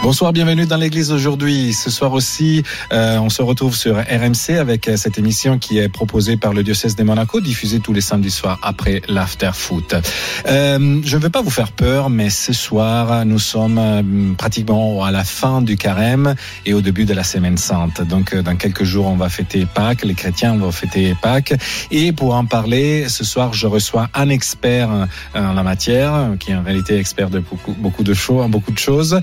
Bonsoir, bienvenue dans l'église aujourd'hui. Ce soir aussi, euh, on se retrouve sur RMC avec euh, cette émission qui est proposée par le diocèse de Monaco, diffusée tous les samedis soirs après l'after foot. Euh, je ne veux pas vous faire peur, mais ce soir, nous sommes euh, pratiquement à la fin du carême et au début de la semaine sainte. Donc, euh, dans quelques jours, on va fêter Pâques. Les chrétiens vont fêter Pâques. Et pour en parler, ce soir, je reçois un expert en la matière, qui est en réalité expert de beaucoup, beaucoup de choses, beaucoup de choses.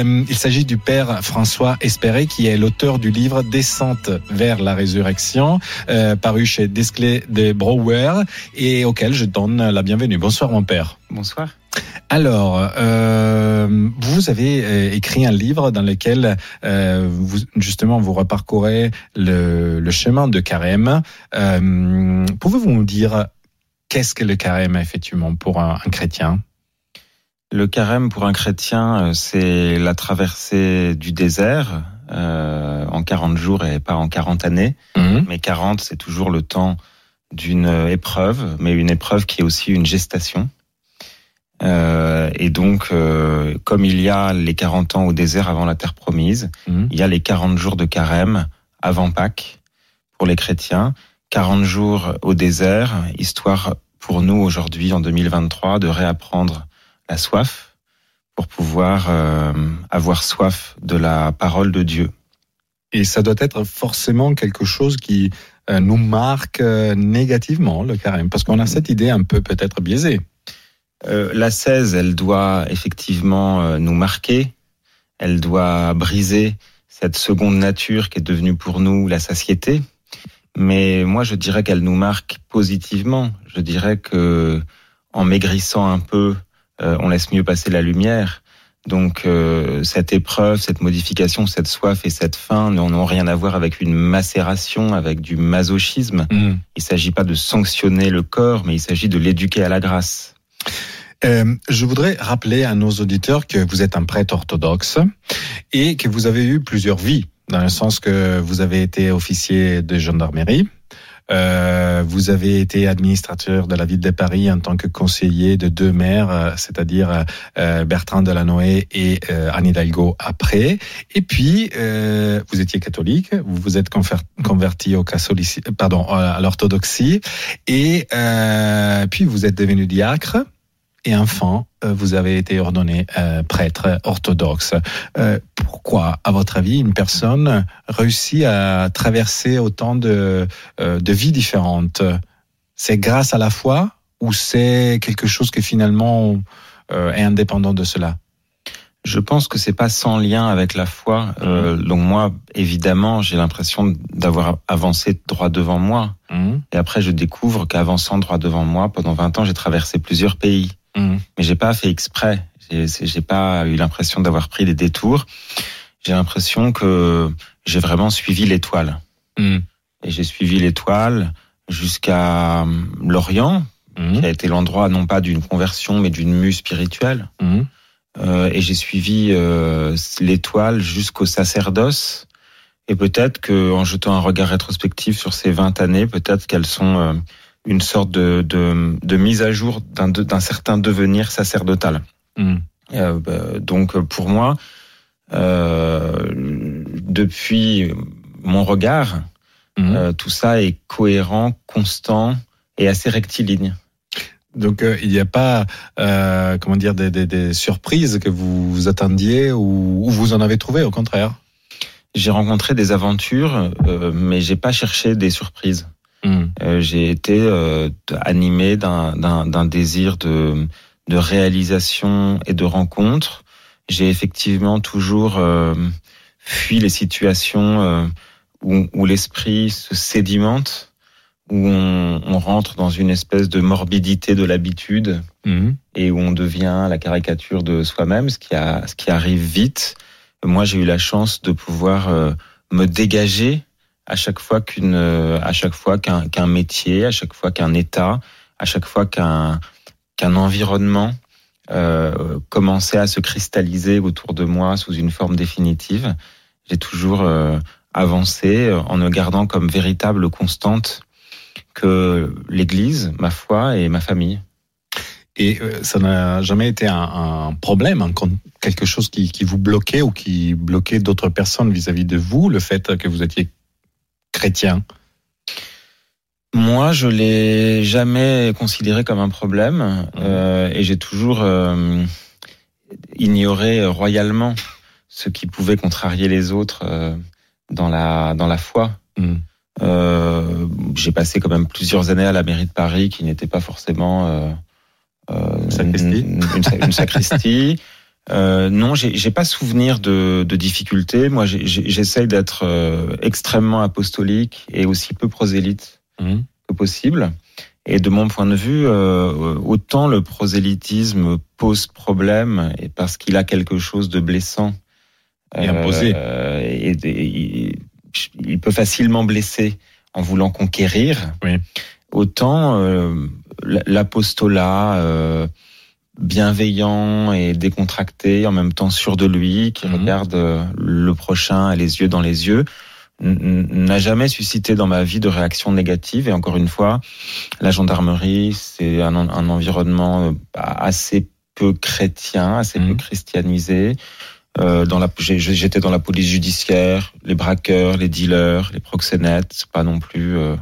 Euh, il s'agit du père François Espéré, qui est l'auteur du livre Descente vers la résurrection, euh, paru chez Desclés de Brouwer, et auquel je donne la bienvenue. Bonsoir, mon père. Bonsoir. Alors, euh, vous avez euh, écrit un livre dans lequel euh, vous, justement vous reparcourez le, le chemin de carême. Euh, Pouvez-vous nous dire qu'est-ce que le carême effectivement pour un, un chrétien? Le carême pour un chrétien, euh, c'est la traversée du désert euh, en 40 jours et pas en 40 années. Mhm. Mais 40, c'est toujours le temps d'une épreuve, mais une épreuve qui est aussi une gestation. Euh, et donc, euh, comme il y a les 40 ans au désert avant la terre promise, Mhm. il y a les 40 jours de carême avant Pâques pour les chrétiens. 40 jours au désert, histoire pour nous aujourd'hui en 2023 de réapprendre la soif pour pouvoir euh, avoir soif de la parole de Dieu. Et ça doit être forcément quelque chose qui euh, nous marque euh, négativement, le carême, parce qu'on a cette idée un peu peut-être biaisée. Euh, la 16, elle doit effectivement nous marquer, elle doit briser cette seconde nature qui est devenue pour nous la satiété. Mais moi, je dirais qu'elle nous marque positivement. Je dirais que en maigrissant un peu, on laisse mieux passer la lumière. Donc euh, cette épreuve, cette modification, cette soif et cette faim n'ont rien à voir avec une macération, avec du masochisme. Il ne s'agit pas de sanctionner le corps, mais il s'agit de l'éduquer à la grâce. Euh, je voudrais rappeler à nos auditeurs que vous êtes un prêtre orthodoxe et que vous avez eu plusieurs vies, dans le sens que vous avez été officier de gendarmerie, euh, vous avez été administrateur de la ville de Paris en tant que conseiller de deux maires, euh, c'est-à-dire euh, Bertrand Delanoë et euh, Anne Hidalgo après. Et puis, euh, vous étiez catholique, vous vous êtes converti au pardon, à l'orthodoxie, et euh, puis vous êtes devenu diacre. Et enfin, euh, vous avez été ordonné euh, prêtre orthodoxe. Euh, pourquoi, à votre avis, une personne réussit à traverser autant de, euh, de vies différentes? C'est grâce à la foi ou c'est quelque chose qui finalement euh, est indépendant de cela? Je pense que c'est pas sans lien avec la foi. Euh, donc moi, évidemment, j'ai l'impression d'avoir avancé droit devant moi. Mhm. Et après, je découvre qu'avançant droit devant moi, pendant 20 ans, j'ai traversé plusieurs pays. Mhm. Mais j'ai pas fait exprès. J'ai pas eu l'impression d'avoir pris des détours. J'ai l'impression que j'ai vraiment suivi l'étoile. Mhm. Et j'ai suivi l'étoile jusqu'à hum, l'Orient, Mhm. qui a été l'endroit non pas d'une conversion, mais d'une mue spirituelle. Euh, et j'ai suivi euh, l'étoile jusqu'au sacerdoce. Et peut-être que, en jetant un regard rétrospectif sur ces 20 années, peut-être qu'elles sont euh, une sorte de, de, de mise à jour d'un certain devenir sacerdotal. Mhm. Euh, bah, donc pour moi, euh, depuis mon regard, Mhm. euh, tout ça est cohérent, constant et assez rectiligne. Donc euh, il n'y a pas, euh, comment dire, des, des, des surprises que vous vous attendiez ou, ou vous en avez trouvé au contraire? J'ai rencontré des aventures, euh, mais j'ai pas cherché des surprises. Mhm. Euh, j'ai été euh, animé d'un- désir de, de réalisation et de rencontre. J'ai effectivement toujours euh, fui les situations euh, où, où l'esprit se sédimente, où on, on rentre dans une espèce de morbidité de l'habitude Mhm. et où on devient la caricature de soi-même, ce qui, a, ce qui arrive vite. Moi, j'ai eu la chance de pouvoir me dégager à chaque fois qu'une, euh, à chaque fois qu'un qu'un métier, à chaque fois qu'un état, à chaque fois qu'un qu'un environnement euh, commençait à se cristalliser autour de moi sous une forme définitive. J'ai toujours euh, avancer en ne gardant comme véritable constante que l'Église, ma foi et ma famille. Et ça n'a jamais été un, problème, quelque chose qui, vous bloquait ou qui bloquait d'autres personnes vis-à-vis de vous, le fait que vous étiez chrétien Moi, je l'ai jamais considéré comme un problème mmh. euh, et j'ai toujours euh, ignoré royalement ce qui pouvait contrarier les autres euh, dans la dans la foi. Mmh. Euh, j'ai passé quand même plusieurs années à la mairie de Paris qui n'était pas forcément une, une, sacristie. Euh, non, j'ai pas souvenir de, de difficultés. Moi, j'essaye d'être euh, extrêmement apostolique et aussi peu prosélyte mmh. que possible. Et de mon point de vue, euh, autant le prosélytisme pose problème et parce qu'il a quelque chose de blessant et imposé. Et, et, il peut facilement blesser en voulant conquérir. Oui. Autant l'apostolat euh, bienveillant et décontracté, en même temps sûr de lui, qui mhm. regarde euh, le prochain les yeux dans les yeux, n'a jamais suscité dans ma vie de réaction négative. Et encore une fois, la gendarmerie, c'est un, un, environnement euh, assez peu chrétien, assez peu mhm. christianisé. Euh, dans la, j'étais dans la police judiciaire, les braqueurs, les dealers, les proxénètes. Pas non plus, euh,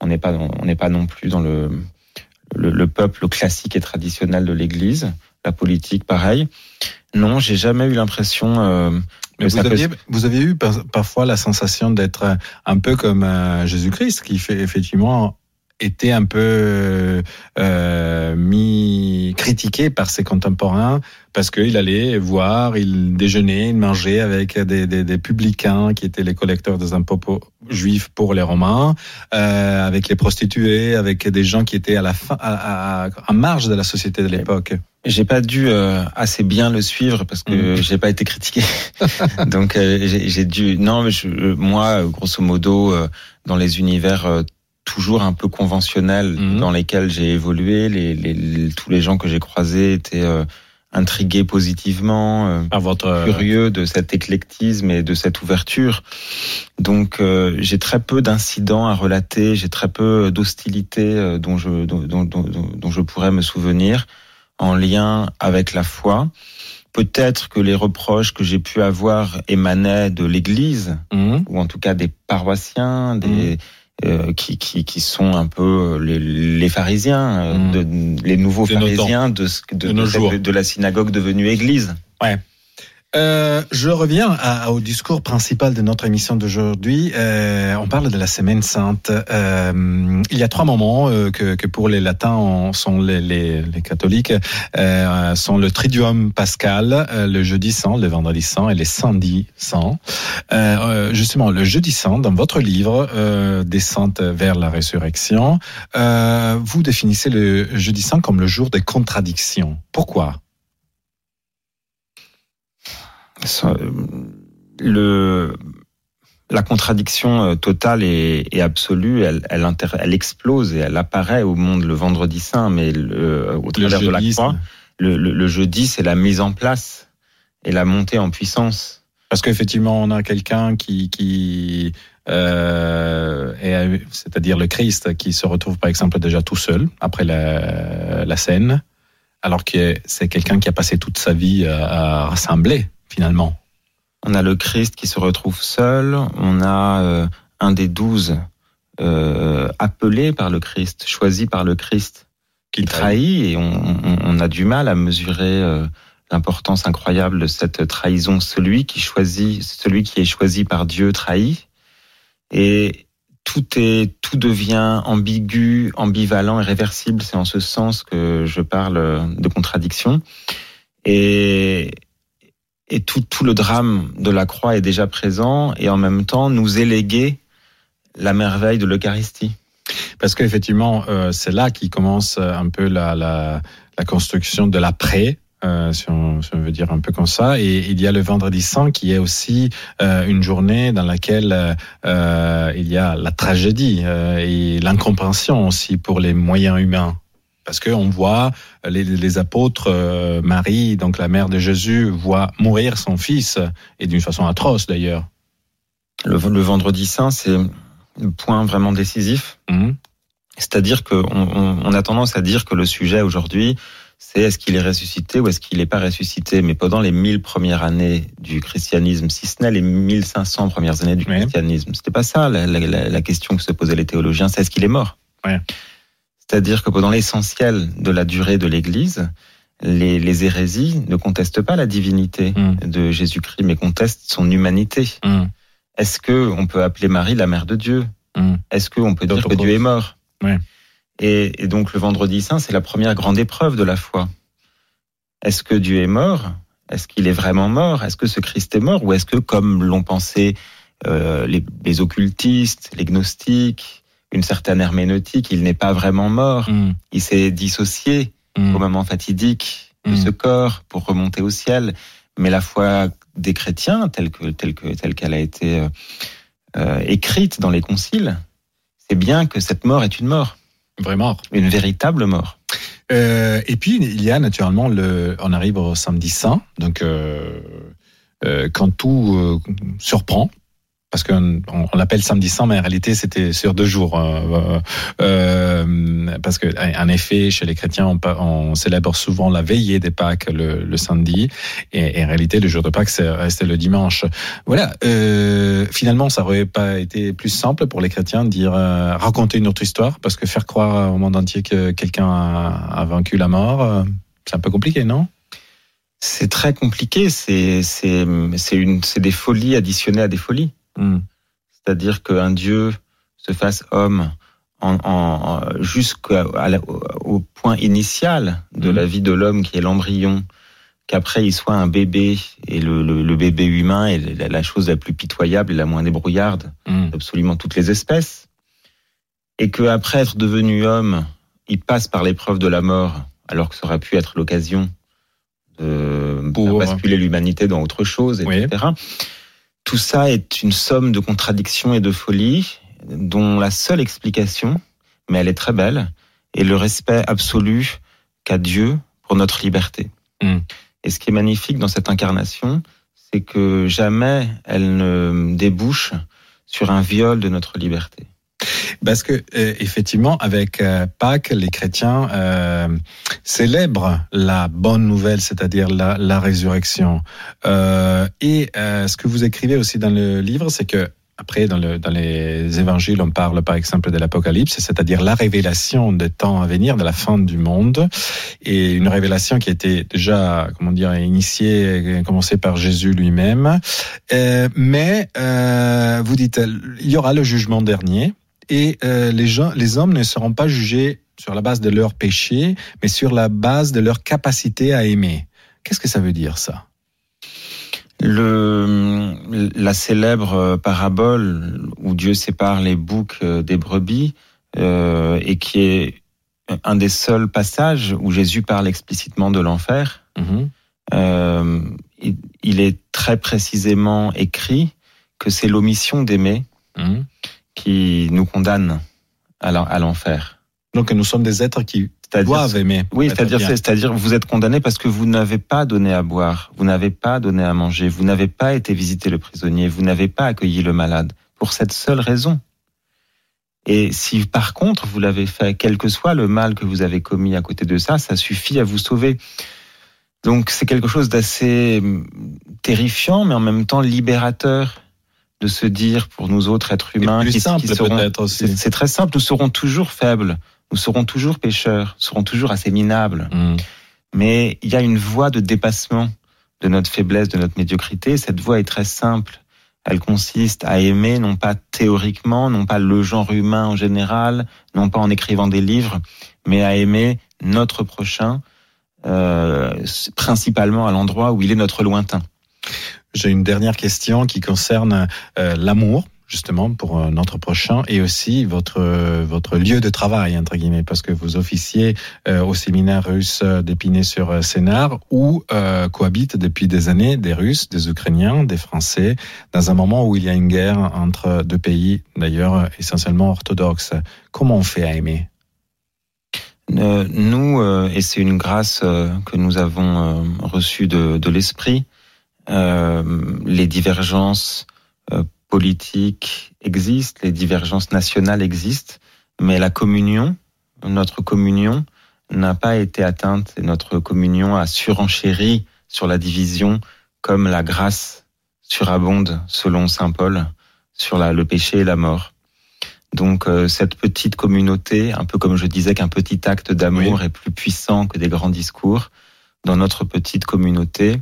on n'est pas, on n'est pas non plus dans le le, peuple classique et traditionnel de l'Église, la politique, pareil. Non, j'ai jamais eu l'impression. Euh, vous, aviez, vous avez eu parfois la sensation d'être un peu comme euh, Jésus-Christ, qui fait effectivement était un peu euh, mis critiqué par ses contemporains parce qu'il allait voir, il déjeunait, il mangeait avec des, des, des publicains qui étaient les collecteurs des impôts juifs pour les Romains, euh, avec les prostituées, avec des gens qui étaient à la fin, à, à, marge de la société de l'époque. J'ai pas dû euh, assez bien le suivre parce que mmh. j'ai pas été critiqué. Donc euh, j'ai dû. Non, mais je, moi, grosso modo, dans les univers toujours un peu conventionnels mmh. dans lesquels j'ai évolué, les, les, tous les gens que j'ai croisés étaient intrigué positivement, euh, à votre euh, curieux de cet éclectisme et de cette ouverture. Donc euh, j'ai très peu d'incidents à relater, j'ai très peu d'hostilités dont je dont, dont, dont, je pourrais me souvenir en lien avec la foi. Peut-être que les reproches que j'ai pu avoir émanaient de l'Église, mmh. ou en tout cas des paroissiens, des, mmh. Euh, qui, qui, qui, sont un peu les, les pharisiens, euh, mmh. de, les nouveaux pharisiens de, de, de, de, la synagogue devenue église. Ouais. Euh, je reviens à, au discours principal de notre émission d'aujourd'hui. Euh, on parle de la Semaine Sainte. Euh, il y a trois moments euh, que, que, pour les latins sont les, les, les catholiques euh, sont le Triduum Pascal, euh, le jeudi saint, le vendredi saint et les samedis saints. justement, le jeudi saint, dans votre livre Descente vers la résurrection, vous définissez le jeudi saint comme le jour des contradictions. Pourquoi? Le, la contradiction euh, totale et, et absolue, elle, elle, elle, explose et elle apparaît au monde le vendredi saint, mais le, au travers de la croix, le, le, le jeudi, c'est la mise en place et la montée en puissance. Parce qu'effectivement, on a quelqu'un qui, qui euh, c'est-à-dire le Christ, qui se retrouve par exemple déjà tout seul après la, la scène, alors que c'est quelqu'un qui a passé toute sa vie à rassembler finalement. On a le Christ qui se retrouve seul, on a euh, un des douze euh, appelé par le Christ, choisi par le Christ, qui trahit, et on, on, a du mal à mesurer euh, l'importance incroyable de cette trahison. Celui qui choisit, celui qui est choisi par Dieu trahit, et tout est, tout devient ambigu, ambivalent et réversible. C'est en ce sens que je parle de contradiction. Et et tout, tout le drame de la croix est déjà présent et en même temps nous éléguer la merveille de l'Eucharistie. Parce qu'effectivement, euh, c'est là qui commence un peu la, la, la construction de l'après. Euh, si, on, si, on, veut dire un peu comme ça. Et il y a le vendredi saint qui est aussi euh, une journée dans laquelle euh, il y a la tragédie euh, et l'incompréhension aussi pour les moyens humains. Parce qu'on voit les, les apôtres, euh, Marie, donc la mère de Jésus, voit mourir son fils, et d'une façon atroce d'ailleurs. le, le vendredi saint, c'est le point vraiment décisif. Mhm. C'est-à-dire qu'on on, on a tendance à dire que le sujet aujourd'hui, c'est est-ce qu'il est ressuscité ou est-ce qu'il n'est pas ressuscité. Mais pendant les 1000 premières années du christianisme, si ce n'est les 1500 premières années du Oui. christianisme, c'était pas ça la, la- la- la question que se posaient les théologiens, c'est est-ce qu'il est mort? C'est-à-dire que pendant l'essentiel de la durée de l'Église, les, les hérésies ne contestent pas la divinité Mm. de Jésus-Christ, mais contestent son humanité. Mhm. Est-ce que on peut appeler Marie la mère de Dieu? Mhm. Est-ce qu'on peut dire que Dieu est mort? Ouais. et, et donc le vendredi saint, c'est la première grande épreuve de la foi. Est-ce que Dieu est mort? Est-ce qu'il est vraiment mort? Est-ce que ce Christ est mort? Ou est-ce que, comme l'ont pensé euh, les, les occultistes, les gnostiques, une certaine herméneutique, il n'est pas vraiment mort Mhm. Il s'est dissocié Mhm. au moment fatidique de Mm. ce corps pour remonter au ciel. Mais la foi des chrétiens, telle que telle que telle qu'elle a été euh, euh, écrite dans les conciles, c'est bien que cette mort est une mort, Vraiment. une véritable mort. Euh, et puis il y a naturellement le, on arrive au samedi saint, donc euh, euh, quand tout surprend, parce qu'on on, l'appelle samedi saint, mais en réalité c'était sur deux jours, euh, euh, parce que en effet chez les chrétiens on, on célèbre souvent la veillée des Pâques le, le samedi, et, et en réalité le jour de Pâques c'est resté le dimanche. Voilà. Euh, finalement, ça aurait pas été plus simple pour les chrétiens de dire euh, raconter une autre histoire, parce que faire croire au monde entier que quelqu'un a, a vaincu la mort, euh, c'est un peu compliqué, non? C'est très compliqué. C'est c'est c'est une c'est des folies additionnées à des folies. Hmm. C'est-à-dire qu'un Dieu se fasse homme en, en, en- jusqu'à à la- au au point initial de Mhm. la vie de l'homme qui est l'embryon, qu'après il soit un bébé et le, le, le bébé humain est la, la chose la plus pitoyable et la moins débrouillarde Hmm. d'absolument toutes les espèces, et qu'après être devenu homme, il passe par l'épreuve de la mort, alors que ça aurait pu être l'occasion de Pour- basculer l'humanité dans autre chose, etc. Tout ça est une somme de contradictions et de folies dont la seule explication, mais elle est très belle, est le respect absolu qu'a Dieu pour notre liberté. Mm. Et ce qui est magnifique dans cette incarnation, c'est que jamais elle ne débouche sur un viol de notre liberté. Parce que euh, effectivement, avec euh, Pâques, les chrétiens euh, célèbrent la bonne nouvelle, c'est-à-dire la, la résurrection. Euh, et euh, ce que vous écrivez aussi dans le livre, c'est que après, dans, le, dans les évangiles, on parle par exemple de l'Apocalypse, c'est-à-dire la révélation des temps à venir, de la fin du monde, et une révélation qui été déjà, comment dire, initiée, commencée par Jésus lui-même. Euh, mais euh, vous dites, il y aura le jugement dernier, et euh, les gens, les hommes ne seront pas jugés sur la base de leur péché, mais sur la base de leur capacité à aimer. Qu'est-ce que ça veut dire ça? Le, la célèbre parabole où Dieu sépare les boucs des brebis euh, et qui est un des seuls passages où Jésus parle explicitement de l'enfer. Mhm. Euh, il, il est très précisément écrit que c'est l'omission d'aimer Mhm. Qui nous condamne à l'en- à l'enfer. Donc nous sommes des êtres qui doivent aimer. Oui, c'est-à-dire, c'est-à-dire, vous êtes condamné parce que vous n'avez pas donné à boire, vous n'avez pas donné à manger, vous n'avez pas été visiter le prisonnier, vous n'avez pas accueilli le malade, pour cette seule raison. Et si par contre vous l'avez fait, quel que soit le mal que vous avez commis à côté de ça, ça suffit à vous sauver. Donc c'est quelque chose d'assez hum, terrifiant, mais en même temps libérateur de se dire pour nous autres êtres humains qui, simple qui seront aussi. c'est très simple, nous serons toujours faibles, nous serons toujours pécheurs, nous serons toujours assez minables. Mhm. Mais il y a une voie de dépassement de notre faiblesse, de notre médiocrité. Cette voie est très simple. Elle consiste à aimer, non pas théoriquement, non pas le genre humain en général, non pas en écrivant des livres, mais à aimer notre prochain, euh, principalement à l'endroit où il est notre lointain. J'ai une dernière question qui concerne euh, l'amour justement pour euh, notre prochain et aussi votre euh, votre lieu de travail entre guillemets parce que vous officiez euh, au séminaire russe d'Épinay sur euh, Sénart où euh, cohabitent depuis des années des Russes, des Ukrainiens, des Français dans un moment où il y a une guerre entre deux pays d'ailleurs essentiellement orthodoxes. Comment on fait à aimer? Euh, nous, euh, et c'est une grâce euh, que nous avons euh, reçue de, de l'esprit, euh, les divergences euh, politiques existent, les divergences nationales existent, mais la communion, notre communion, n'a pas été atteinte et notre communion a surenchéri sur la division comme la grâce surabonde, selon Saint Paul, sur la, le péché et la mort. Donc euh, cette petite communauté, un peu comme je disais qu'un petit acte d'amour Oui. est plus puissant que des grands discours, dans notre petite communauté,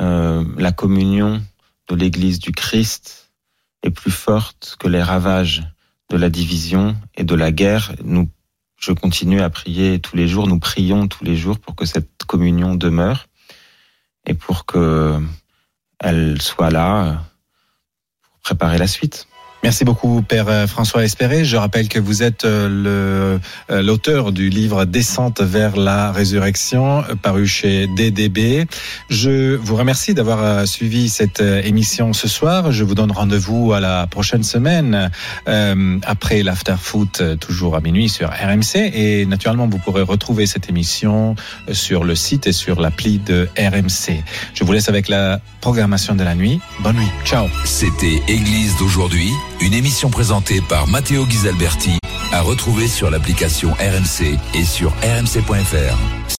euh, la communion de l'Église du Christ est plus forte que les ravages de la division et de la guerre. Nous, je continue à prier tous les jours, nous prions tous les jours pour que cette communion demeure et pour que elle soit là pour préparer la suite. Merci beaucoup, Père euh, François Espéré. Je rappelle que vous êtes euh, euh, l'auteur du livre Descente vers la résurrection, paru chez DDB. Je vous remercie d'avoir suivi cette émission ce soir. Je vous donne rendez-vous à la prochaine semaine, après l'after foot, euh, toujours à minuit sur RMC. Et naturellement, vous pourrez retrouver cette émission sur le site et sur l'appli de RMC. Je vous laisse avec la programmation de la nuit. Bonne nuit. Ciao. C'était Église d'aujourd'hui, une émission présentée par Matteo Ghisalberti, à retrouver sur l'application RMC et sur rmc.fr.